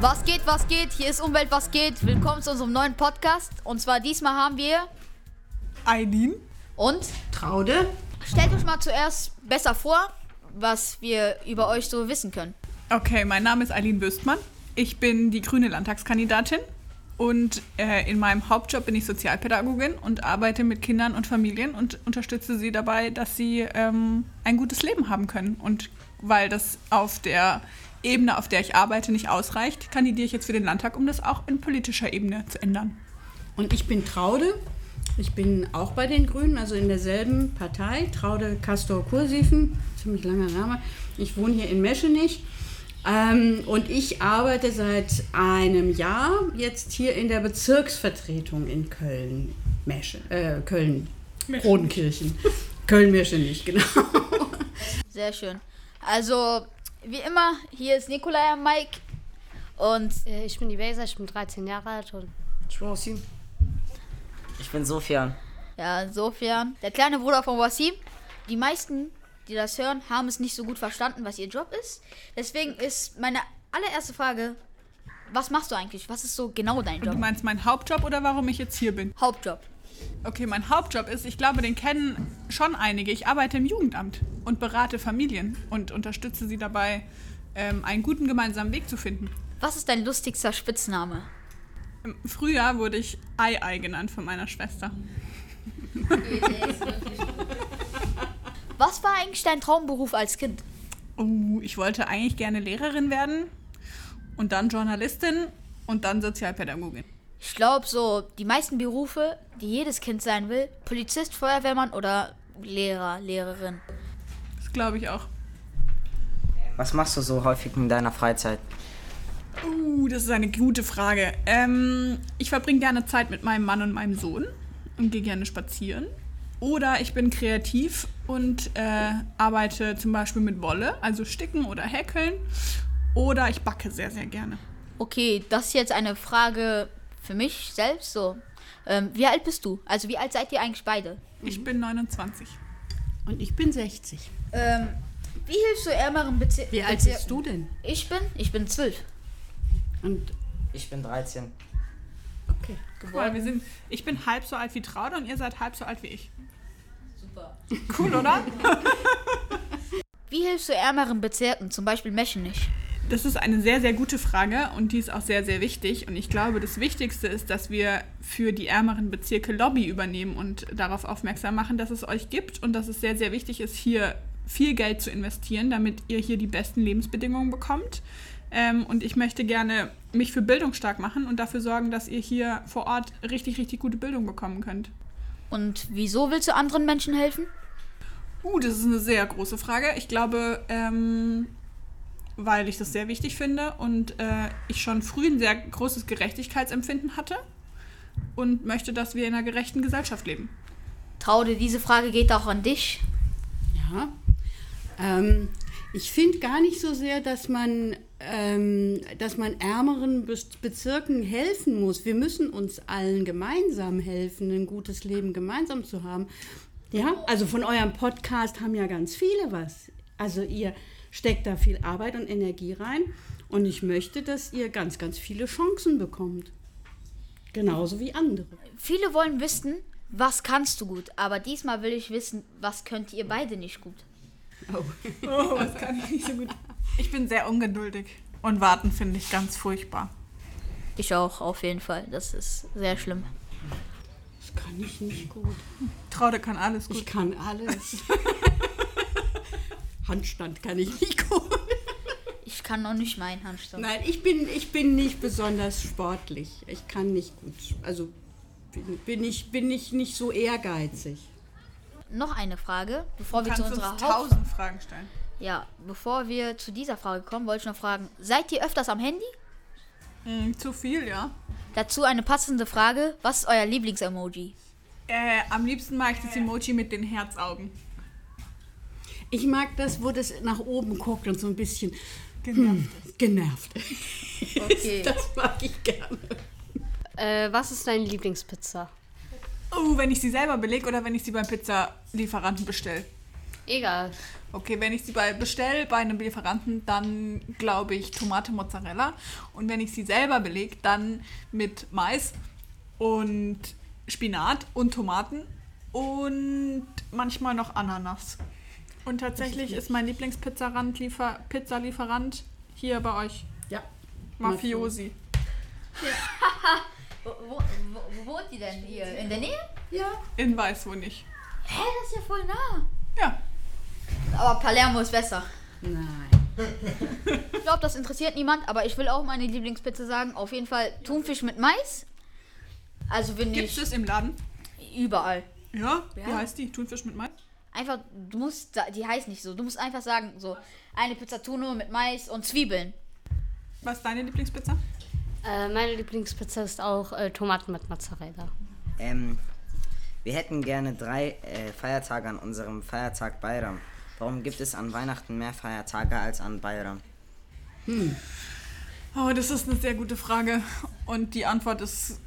Was geht, was geht? Hier ist Umwelt, was geht? Willkommen zu unserem neuen Podcast. Und zwar diesmal haben wir Eileen. und Traude? stellt euch mal zuerst besser vor, was wir über euch so wissen können. Okay, mein Name ist Eileen Wüstmann. Ich bin die grüne Landtagskandidatin und äh, in meinem Hauptjob bin ich Sozialpädagogin und arbeite mit Kindern und Familien und unterstütze sie dabei, dass sie ähm, ein gutes Leben haben können. Und weil das auf der Ebene, auf der ich arbeite, nicht ausreicht, kandidiere ich jetzt für den Landtag, um das auch in politischer Ebene zu ändern. Und ich bin Traude. Ich bin auch bei den Grünen, also in derselben Partei. Traude Castor Kursiefen, ziemlich langer Name. Ich wohne hier in Meschenich. Ähm, und ich arbeite seit einem Jahr jetzt hier in der Bezirksvertretung in Köln. Mesche, äh, Köln. Rodenkirchen. Köln-Meschenich, genau. Sehr schön. Also, wie immer, hier ist Nikolai am Mike. Und Äh, Ich bin die Weser, ich bin 13 Jahre alt und Ich bin Wassim. Ich bin Sofian. ja, insofern, der kleine Bruder von Wasim. Die meisten, die das hören, haben es nicht so gut verstanden, was ihr Job ist. Deswegen ist meine allererste Frage, was machst du eigentlich? Was ist so genau dein Du Job? meinst meinen Hauptjob oder warum ich jetzt hier bin? Hauptjob. Okay, mein Hauptjob ist, ich glaube, den kennen schon einige. Ich arbeite im Jugendamt und berate Familien und unterstütze sie dabei, ähm, einen guten gemeinsamen Weg zu finden. Was ist dein lustigster Spitzname? Im Frühjahr wurde ich Ei-Ei genannt von meiner Schwester. Was war eigentlich dein Traumberuf als Kind? Oh, ich wollte eigentlich gerne Lehrerin werden und dann Journalistin und dann Sozialpädagogin. Ich glaube so, die meisten Berufe, die jedes Kind sein will, Polizist, Feuerwehrmann oder Lehrer, Lehrerin. Das glaube ich auch. Was machst du so häufig in deiner Freizeit? Uh, das ist eine gute Frage. Ähm, ich verbringe gerne Zeit mit meinem Mann und meinem Sohn und gehe gerne spazieren. Oder ich bin kreativ und äh, arbeite zum Beispiel mit Wolle, also sticken oder häkeln. Oder ich backe sehr, sehr gerne. Okay, das ist jetzt eine Frage für mich selbst so. Ähm, wie alt bist du? Also wie alt seid ihr eigentlich beide? Ich bin 29. Und ich bin 60. Ähm, wie hilfst du ärmeren Bezirken? Wie alt bist du denn? Ich bin, ich bin zwölf. Und Ich bin 13. okay. Guck mal, wir sind, ich bin halb so alt wie Traude und ihr seid halb so alt wie ich. Super. Cool, oder? Wie hilfst du ärmeren Bezirken, zum Beispiel Meschenich? Das ist eine sehr, sehr gute Frage und die ist auch sehr, sehr wichtig. Und ich glaube, das Wichtigste ist, dass wir für die ärmeren Bezirke Lobby übernehmen und darauf aufmerksam machen, dass es euch gibt und dass es sehr, sehr wichtig ist, hier viel Geld zu investieren, damit ihr hier die besten Lebensbedingungen bekommt. Ähm, und ich möchte gerne mich für Bildung stark machen und dafür sorgen, dass ihr hier vor Ort richtig, richtig gute Bildung bekommen könnt. Und wieso willst du anderen Menschen helfen? Uh, das ist eine sehr große Frage. Ich glaube, ähm, weil ich das sehr wichtig finde und äh, ich schon früh ein sehr großes Gerechtigkeitsempfinden hatte und möchte, dass wir in einer gerechten Gesellschaft leben. Traude, diese Frage geht auch an dich. Ja. Ähm, ich finde gar nicht so sehr, dass man, ähm, dass man ärmeren Be Bezirken helfen muss. Wir müssen uns allen gemeinsam helfen, ein gutes Leben gemeinsam zu haben. Ja, also von eurem Podcast haben ja ganz viele was. Also ihr steckt da viel Arbeit und Energie rein und ich möchte, dass ihr ganz, ganz viele Chancen bekommt. Genauso wie andere. Viele wollen wissen, was kannst du gut, aber diesmal will ich wissen, was könnt ihr beide nicht gut. Oh, das kann ich nicht so gut. Ich bin sehr ungeduldig und warten finde ich ganz furchtbar. Ich auch, auf jeden Fall. Das ist sehr schlimm. Das kann ich nicht gut. Traude kann alles Ich gut. kann alles. Handstand kann ich nicht gut. Ich kann noch nicht meinen Handstand. Nein, ich bin, ich bin nicht besonders sportlich. Ich kann nicht gut. Also bin, bin, ich, bin ich nicht so ehrgeizig. Noch eine Frage, bevor Du wir zu unserer uns Haupt tausend Fragen stellen. Ja, bevor wir zu dieser Frage kommen, wollte ich noch fragen, seid ihr öfters am Handy? Hm, zu viel, ja. Dazu eine passende Frage, was ist euer Lieblingsemoji? Äh, am liebsten mag ich das Emoji mit den Herzaugen. Ich mag das, wo das nach oben guckt und so ein bisschen Genervt. genervt. Okay. Das mag ich gerne. Äh, was ist deine Lieblingspizza? Oh, wenn ich sie selber belege oder wenn ich sie beim Pizzalieferanten bestelle. Egal. Okay, wenn ich sie bei bestell bei einem Lieferanten, dann glaube ich Tomate Mozzarella. Und wenn ich sie selber belege, dann mit Mais und Spinat und Tomaten und manchmal noch Ananas. Und tatsächlich ist mein Lieblingspizzarand Liefer Pizzalieferant hier bei euch. Ja. Mafiosi. Wo, wo, wo, wo wohnt die denn hier? In der Nähe? Ja. In Weiß wohne ich. Hä, das ist ja voll nah. Ja. Aber Palermo ist besser. Nein. Ich glaube, das interessiert niemand, aber ich will auch meine Lieblingspizza sagen. Auf jeden Fall Thunfisch mit Mais. Also bin Gibt es ich das im Laden? überall. Ja. Wie Ja. heißt die? Thunfisch mit Mais? Einfach, du musst, die heißt nicht so. Du musst einfach sagen, so eine Pizza Tuno mit Mais und Zwiebeln. Was ist deine Lieblingspizza? Äh, meine Lieblingspizza ist auch äh, Tomaten mit Mozzarella. Ähm, wir hätten gerne drei äh, Feiertage an unserem Feiertag Bayram. Warum gibt es an Weihnachten mehr Feiertage als an Bayram? Oh, das ist eine sehr gute Frage. Und die Antwort ist,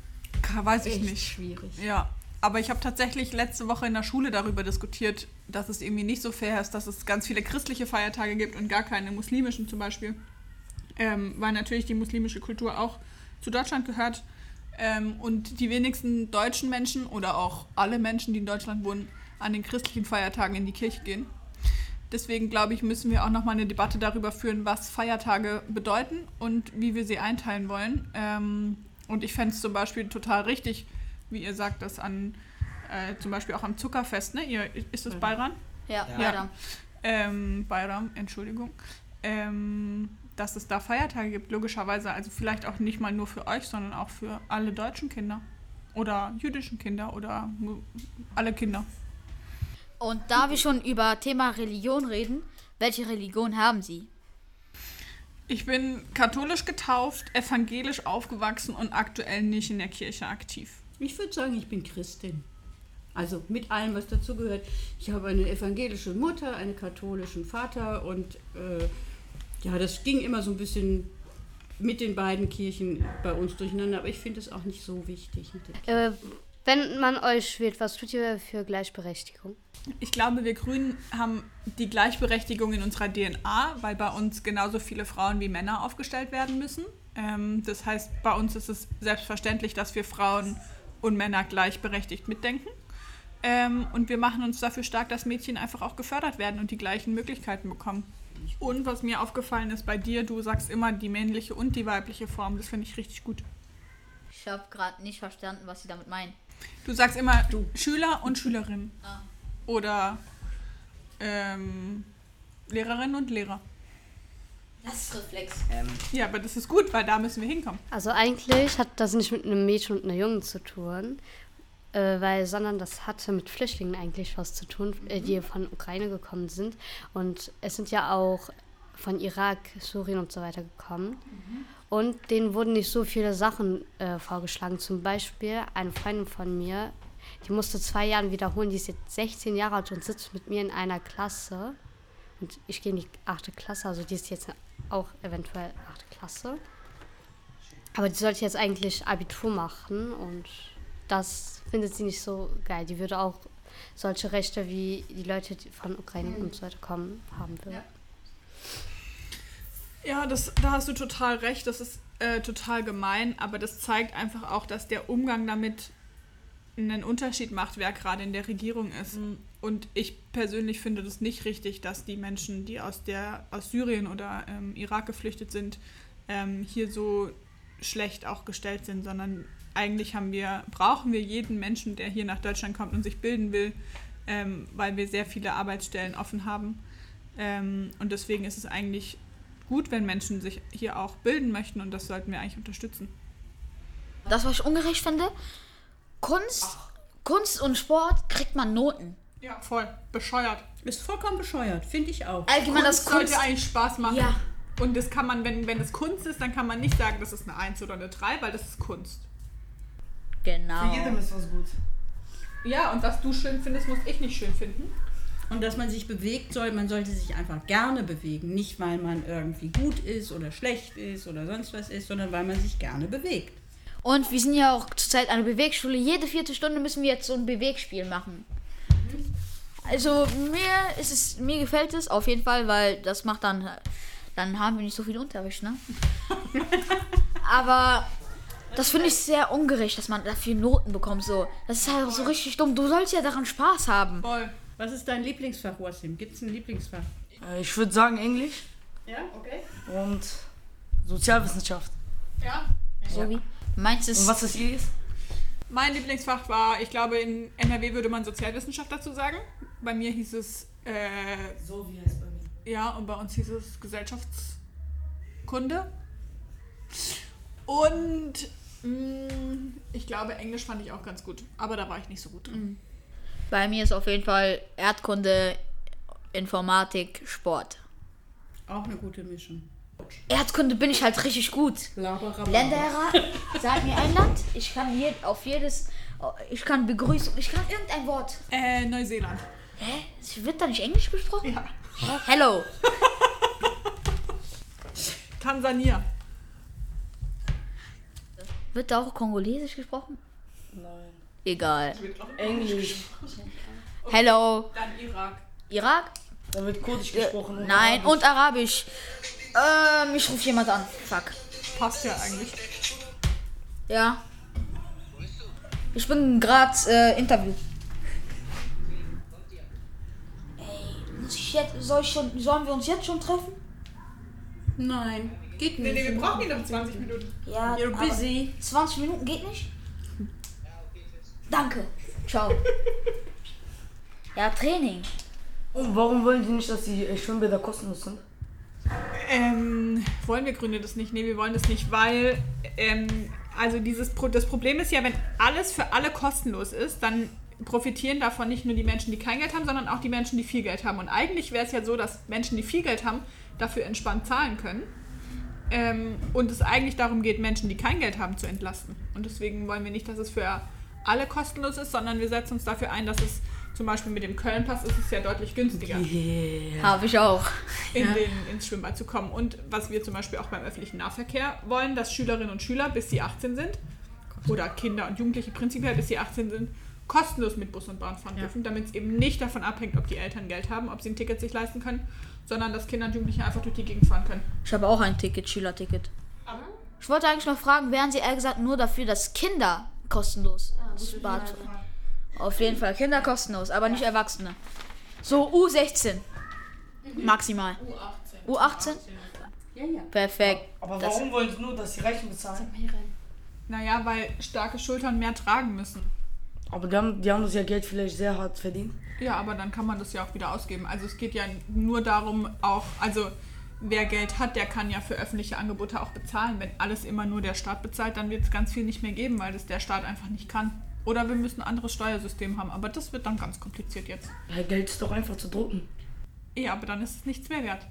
weiß ich Echt nicht. schwierig. Ja, aber ich habe tatsächlich letzte Woche in der Schule darüber diskutiert, dass es irgendwie nicht so fair ist, dass es ganz viele christliche Feiertage gibt und gar keine muslimischen zum Beispiel. Ähm, weil natürlich die muslimische Kultur auch zu Deutschland gehört. Ähm, und die wenigsten deutschen Menschen oder auch alle Menschen, die in Deutschland wohnen, an den christlichen Feiertagen in die Kirche gehen. Deswegen glaube ich, müssen wir auch nochmal eine Debatte darüber führen, was Feiertage bedeuten und wie wir sie einteilen wollen. Ähm, und ich fände es zum Beispiel total richtig, wie ihr sagt, dass an äh, zum Beispiel auch am Zuckerfest, ne? Ihr, ist das Bayram? Ja, Ja. weiter. Ähm, Bayram, Entschuldigung. Ähm, dass es da Feiertage gibt, logischerweise. Also vielleicht auch nicht mal nur für euch, sondern auch für alle deutschen Kinder. Oder jüdischen Kinder oder alle Kinder. Und da wir schon über Thema Religion reden, welche Religion haben Sie? Ich bin katholisch getauft, evangelisch aufgewachsen und aktuell nicht in der Kirche aktiv. Ich würde sagen, ich bin Christin. Also mit allem, was dazugehört. Ich habe eine evangelische Mutter, einen katholischen Vater und äh, ja, das ging immer so ein bisschen mit den beiden Kirchen bei uns durcheinander, aber ich finde es auch nicht so wichtig. Äh, wenn man euch wählt, was tut ihr für Gleichberechtigung? Ich glaube, wir Grünen haben die Gleichberechtigung in unserer DNA, weil bei uns genauso viele Frauen wie Männer aufgestellt werden müssen. Ähm, das heißt, bei uns ist es selbstverständlich, dass wir Frauen und Männer gleichberechtigt mitdenken. Ähm, und wir machen uns dafür stark, dass Mädchen einfach auch gefördert werden und die gleichen Möglichkeiten bekommen. Und was mir aufgefallen ist bei dir, du sagst immer die männliche und die weibliche Form. Das finde ich richtig gut. Ich habe gerade nicht verstanden, was Sie damit meinen. Du sagst immer Schüler und Schülerin. Ah. Oder ähm, Lehrerinnen und Lehrer. Das ist Reflex. Ähm, Ja, aber das ist gut, weil da müssen wir hinkommen. Also eigentlich hat das nicht mit einem Mädchen und einer Jungen zu tun, äh, weil, sondern das hatte mit Flüchtlingen eigentlich was zu tun, äh, die von Ukraine gekommen sind. Und es sind ja auch von Irak, Syrien und so weiter gekommen. Und denen wurden nicht so viele Sachen äh, vorgeschlagen. Zum Beispiel eine Freundin von mir, die musste zwei Jahre wiederholen, die ist jetzt 16 Jahre alt und sitzt mit mir in einer Klasse. Und ich gehe in die achte Klasse, also die ist jetzt auch eventuell achte Klasse. Aber die sollte jetzt eigentlich Abitur machen und das findet sie nicht so geil. Die würde auch solche Rechte wie die Leute, die von Ukraine und so weiter kommen, haben will. Ja. Ja, das, da hast du total recht. Das ist äh, total gemein, aber das zeigt einfach auch, dass der Umgang damit einen Unterschied macht, wer gerade in der Regierung ist. Und ich persönlich finde das nicht richtig, dass die Menschen, die aus, der, aus Syrien oder ähm, Irak geflüchtet sind, ähm, hier so schlecht auch gestellt sind, sondern eigentlich haben wir, brauchen wir jeden Menschen, der hier nach Deutschland kommt und sich bilden will, ähm, weil wir sehr viele Arbeitsstellen offen haben. Ähm, und deswegen ist es eigentlich gut, wenn Menschen sich hier auch bilden möchten und das sollten wir eigentlich unterstützen. Das, was ich ungerecht finde, Kunst, Kunst und Sport kriegt man Noten. Ja, voll. Bescheuert. Ist vollkommen bescheuert, finde ich auch. Allgemein das Kunst Kunst. sollte eigentlich Spaß machen. Ja. Und das kann man, wenn, wenn es Kunst ist, dann kann man nicht sagen, das ist eine 1 oder eine 3, weil das ist Kunst. Genau. für jedem ist was gut. Ja, und was du schön findest, muss ich nicht schön finden. Und dass man sich bewegt soll, man sollte sich einfach gerne bewegen. Nicht, weil man irgendwie gut ist oder schlecht ist oder sonst was ist, sondern weil man sich gerne bewegt. Und wir sind ja auch zurzeit eine Bewegschule. Jede vierte Stunde müssen wir jetzt so ein Bewegspiel machen. Also mir ist es, mir gefällt es auf jeden Fall, weil das macht dann, dann haben wir nicht so viel Unterricht, ne? Aber das finde ich sehr ungerecht, dass man dafür Noten bekommt. So, das ist halt so richtig dumm. Du sollst ja daran Spaß haben. Voll. Was ist dein Lieblingsfach, Wasim? Gibt es ein Lieblingsfach? Äh, Ich würde sagen Englisch Ja, okay. und Sozialwissenschaft. Ja. So wie? Meins Und ist. was ist Ihres? Mein Lieblingsfach war, ich glaube, in NRW würde man Sozialwissenschaft dazu sagen. Bei mir hieß es, äh, So wie heißt bei mir. ja, und bei uns hieß es Gesellschaftskunde. Und mh, ich glaube, Englisch fand ich auch ganz gut. Aber da war ich nicht so gut drin. Bei mir ist auf jeden Fall Erdkunde, Informatik, Sport. Auch eine gute Mischung. Erdkunde bin ich halt richtig gut. Laberababa. Länderer, sag mir ein Land. Ich kann je, auf jedes, ich kann begrüßen, ich kann irgendein Wort. Äh, Neuseeland. Hä? Wird da nicht Englisch gesprochen? Ja. Hä? Hello. Tansania. Wird da auch Kongolesisch gesprochen? Nein. Egal. Englisch. Hello. Dann Irak. Irak? Da wird Kurdisch gesprochen. und Nein, Arabisch. und Arabisch. Ähm, ich rufe jemand an. Fuck. Passt ja eigentlich. Ja. Ich bin gerade äh, Interview. Ey, muss ich jetzt, soll ich schon, sollen wir uns jetzt schon treffen? Nein, geht Nee, nicht. nee, wir brauchen die noch 20 Minuten. Ja. You're aber busy. 20 Minuten geht nicht? Danke. Ciao. Ja, Training. Und warum wollen die nicht, dass die äh, Schwimmbäder kostenlos sind? Ähm, wollen wir Grüne das nicht? Nee, wir wollen das nicht, weil ähm, also dieses Pro das Problem ist ja, wenn alles für alle kostenlos ist, dann profitieren davon nicht nur die Menschen, die kein Geld haben, sondern auch die Menschen, die viel Geld haben. Und eigentlich wäre es ja so, dass Menschen, die viel Geld haben, dafür entspannt zahlen können. Ähm, und es eigentlich darum geht, Menschen, die kein Geld haben, zu entlasten. Und deswegen wollen wir nicht, dass es für alle kostenlos ist, sondern wir setzen uns dafür ein, dass es zum Beispiel mit dem Köln-Pass ist es ja deutlich günstiger Yeah. Habe ich auch. in den, ins Schwimmbad zu kommen. Und was wir zum Beispiel auch beim öffentlichen Nahverkehr wollen, dass Schülerinnen und Schüler, bis sie 18 sind, oder Kinder und Jugendliche prinzipiell, bis sie 18 sind, kostenlos mit Bus und Bahn fahren dürfen, damit es eben nicht davon abhängt, ob die Eltern Geld haben, ob sie ein Ticket sich leisten können, sondern dass Kinder und Jugendliche einfach durch die Gegend fahren können. Ich habe auch ein Ticket, Schülerticket. Ich wollte eigentlich noch fragen, wären Sie ehrlich gesagt nur dafür, dass Kinder kostenlos ins Bad Auf jeden Fall, Kinder kostenlos, aber nicht Erwachsene. So U16. Maximal. U18? Ja, ja. Perfekt. Aber Das- warum wollen sie nur, dass die Reichen bezahlen? Naja, weil starke Schultern mehr tragen müssen. Aber die haben, die haben das ja Geld vielleicht sehr hart verdient. Ja, aber dann kann man das ja auch wieder ausgeben. Also es geht ja nur darum, auch, also wer Geld hat, der kann ja für öffentliche Angebote auch bezahlen. Wenn alles immer nur der Staat bezahlt, dann wird es ganz viel nicht mehr geben, weil das der Staat einfach nicht kann. Oder wir müssen ein anderes Steuersystem haben, aber das wird dann ganz kompliziert jetzt. Ja, Geld ist doch einfach zu drucken. Ja, aber dann ist es nichts mehr wert.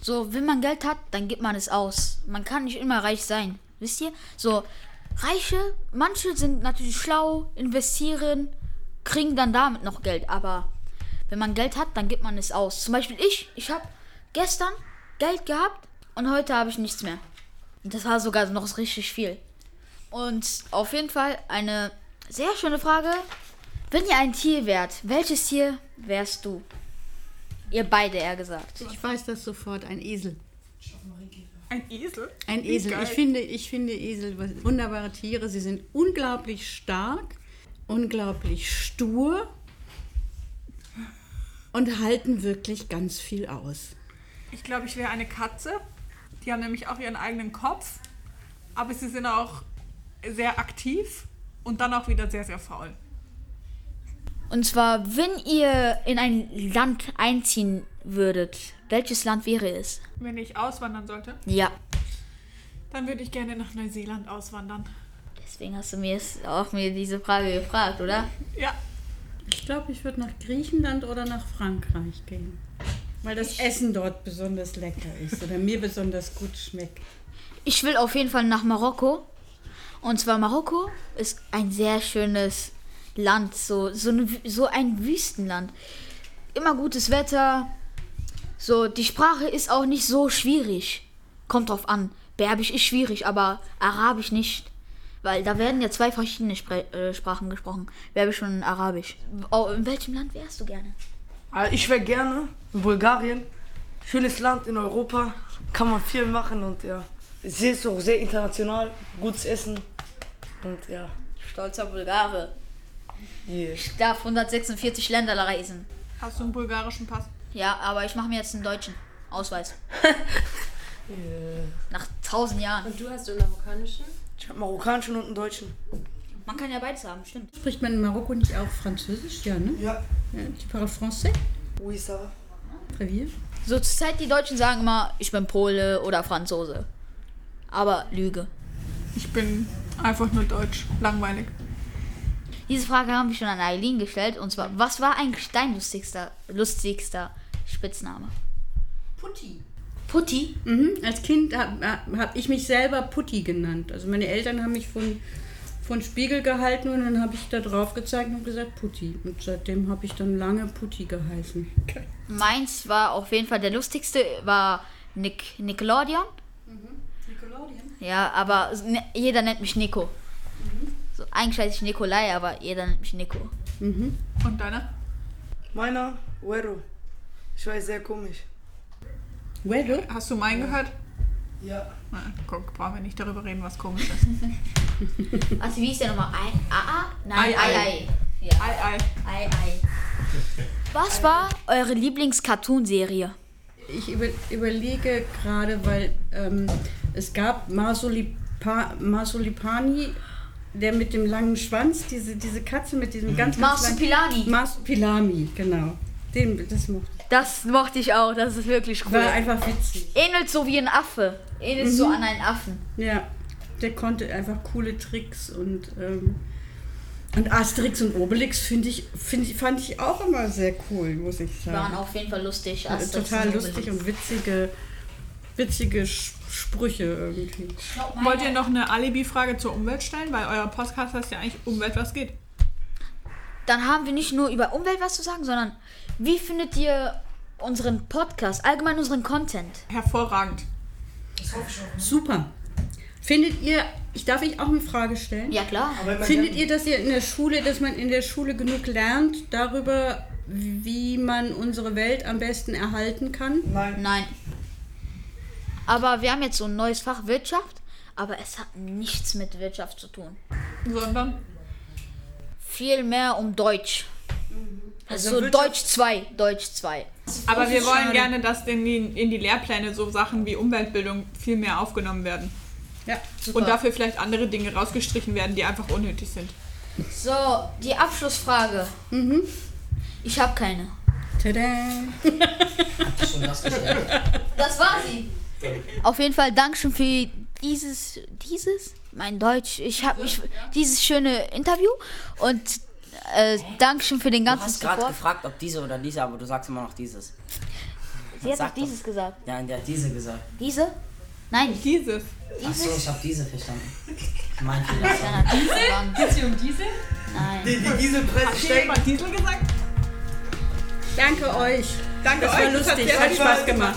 So, wenn man Geld hat, dann gibt man es aus. Man kann nicht immer reich sein. Wisst ihr? So, Reiche, manche sind natürlich schlau, investieren, kriegen dann damit noch Geld. Aber wenn man Geld hat, dann gibt man es aus. Zum Beispiel ich, ich habe gestern Geld gehabt und heute habe ich nichts mehr. Und das war sogar noch richtig viel. Und auf jeden Fall eine sehr schöne Frage. Wenn ihr ein Tier wärt, welches Tier wärst du? Ihr beide, eher gesagt. Ich weiß das sofort, ein Esel. Ein Esel? Ein Wie Esel. geil. Ich finde, ich finde Esel wunderbare Tiere. Sie sind unglaublich stark, unglaublich stur und halten wirklich ganz viel aus. Ich glaube, ich wäre eine Katze. Die haben nämlich auch ihren eigenen Kopf, aber sie sind auch sehr aktiv und dann auch wieder sehr, sehr faul. Und zwar, wenn ihr in ein Land einziehen würdet, welches Land wäre es? Wenn ich auswandern sollte, Ja. dann würde ich gerne nach Neuseeland auswandern. Deswegen hast du mir auch mir diese Frage gefragt, oder? Ja, Ich glaube, ich würde nach Griechenland oder nach Frankreich gehen. Weil das Essen dort besonders lecker ist oder mir besonders gut schmeckt. Ich will auf jeden Fall nach Marokko. Und zwar Marokko ist ein sehr schönes Land, so, so, Wü- so ein Wüstenland. Immer gutes Wetter. So, die Sprache ist auch nicht so schwierig. Kommt drauf an. Berbisch ist schwierig, aber Arabisch nicht. Weil da werden ja zwei verschiedene Spre äh, Sprachen gesprochen. Berbisch und Arabisch. Oh, in welchem Land wärst du gerne? Ah, Ich wäre gerne in Bulgarien. Schönes Land in Europa. Kann man viel machen und ja. Es ist auch sehr international. Gutes Essen. Und ja. Stolzer Bulgare. Ich darf 146 Länder reisen. Hast du einen bulgarischen Pass? Ja, aber ich mache mir jetzt einen deutschen Ausweis. Nach 1000 Jahren. Und du hast den marokkanischen? Ich habe marokkanischen und einen deutschen. Man kann ja beides haben, stimmt. Spricht man in Marokko nicht auch Französisch? Ja, ne? Ja. Ja, tu parles français? Oui, ça va. Très bien. So zur Zeit, die Deutschen sagen immer, ich bin Pole oder Franzose. Aber Lüge. Ich bin einfach nur deutsch. Langweilig. Diese Frage haben wir schon an Eileen gestellt. Und zwar, was war eigentlich dein lustigster, lustigster Spitzname? Putti. Putti? Mhm. Als Kind habe hab ich mich selber Putti genannt. Also meine Eltern haben mich von, von Spiegel gehalten und dann habe ich da drauf gezeigt und gesagt Putti. Und seitdem habe ich dann lange Putti geheißen. Meins war auf jeden Fall der lustigste, war Nick, Nickelodeon. Ja, aber ne- jeder nennt mich Nico. Eigentlich heiße ich Nikolai, aber jeder nennt mich Nico. Mhm. Und deiner? Meiner, Uero. Ich weiß, sehr komisch. Wedo? Hast du meinen gehört? Ja. Na, guck, brauchen wir nicht darüber reden, was komisch ist. Also wie ist der nochmal? Ei, AA? Nein, Ei, Ei, Ei. Ei. Ja. Ei, ei. Ei, Ei. Was war eure Lieblings-Cartoon-Serie? Ich über, überlege gerade, weil ähm, es gab Marsulipa, Marsulipani, der mit dem langen Schwanz, diese, diese Katze mit diesem ganz, ganz Marsupilami. Marsupilami, genau. Den, das mochte Das mochte ich auch, das ist wirklich ich. cool. War einfach witzig. Ähnelt so wie ein Affe. Ähnelt so an einen Affen. Ja, der konnte einfach coole Tricks und, ähm, und Asterix und Obelix finde ich, find ich, fand ich auch immer sehr cool, muss ich sagen. Waren auf jeden Fall lustig. Asterix Total und lustig und witzige, witzige Sprüche irgendwie. Wollt ihr noch eine Alibi-Frage zur Umwelt stellen? Weil euer Podcast heißt ja eigentlich Umwelt, was geht. Dann haben wir nicht nur über Umwelt was zu sagen, sondern wie findet ihr unseren Podcast, allgemein unseren Content? Hervorragend. Super. Findet ihr, ich darf ich auch eine Frage stellen? Ja klar. Findet ihr, dass ihr in der Schule, dass man in der Schule genug lernt darüber, wie man unsere Welt am besten erhalten kann? Nein. Nein. Aber wir haben jetzt so ein neues Fach Wirtschaft, aber es hat nichts mit Wirtschaft zu tun. Sondern Viel mehr um Deutsch. Also, Also Wirtschaft- Deutsch 2, Deutsch 2. Aber wir wollen schade. gerne, dass in die, in die Lehrpläne so Sachen wie Umweltbildung viel mehr aufgenommen werden. Ja. Und dafür vielleicht andere Dinge rausgestrichen werden, die einfach unnötig sind. So, die Abschlussfrage. Mhm. Ich habe keine. Tada. Das war sie. Auf jeden Fall Dankeschön für dieses, dieses, mein Deutsch, ich habe mich, dieses schöne Interview und äh, Dankeschön für den Du ganzen hast gerade Support. gefragt, ob diese oder diese, aber du sagst immer noch dieses. Sie hat doch dieses gesagt. Ja, der hat diese gesagt. Diese? Nein, Dieses. Achso, ich habe diese verstanden. Mein Fehler. Geht sie um diese? Nein. Die, die, diese Presse Hat steckt. jemand Diesel gesagt? Danke euch. Danke Das euch. war das hat lustig, hat viel Spaß gemacht.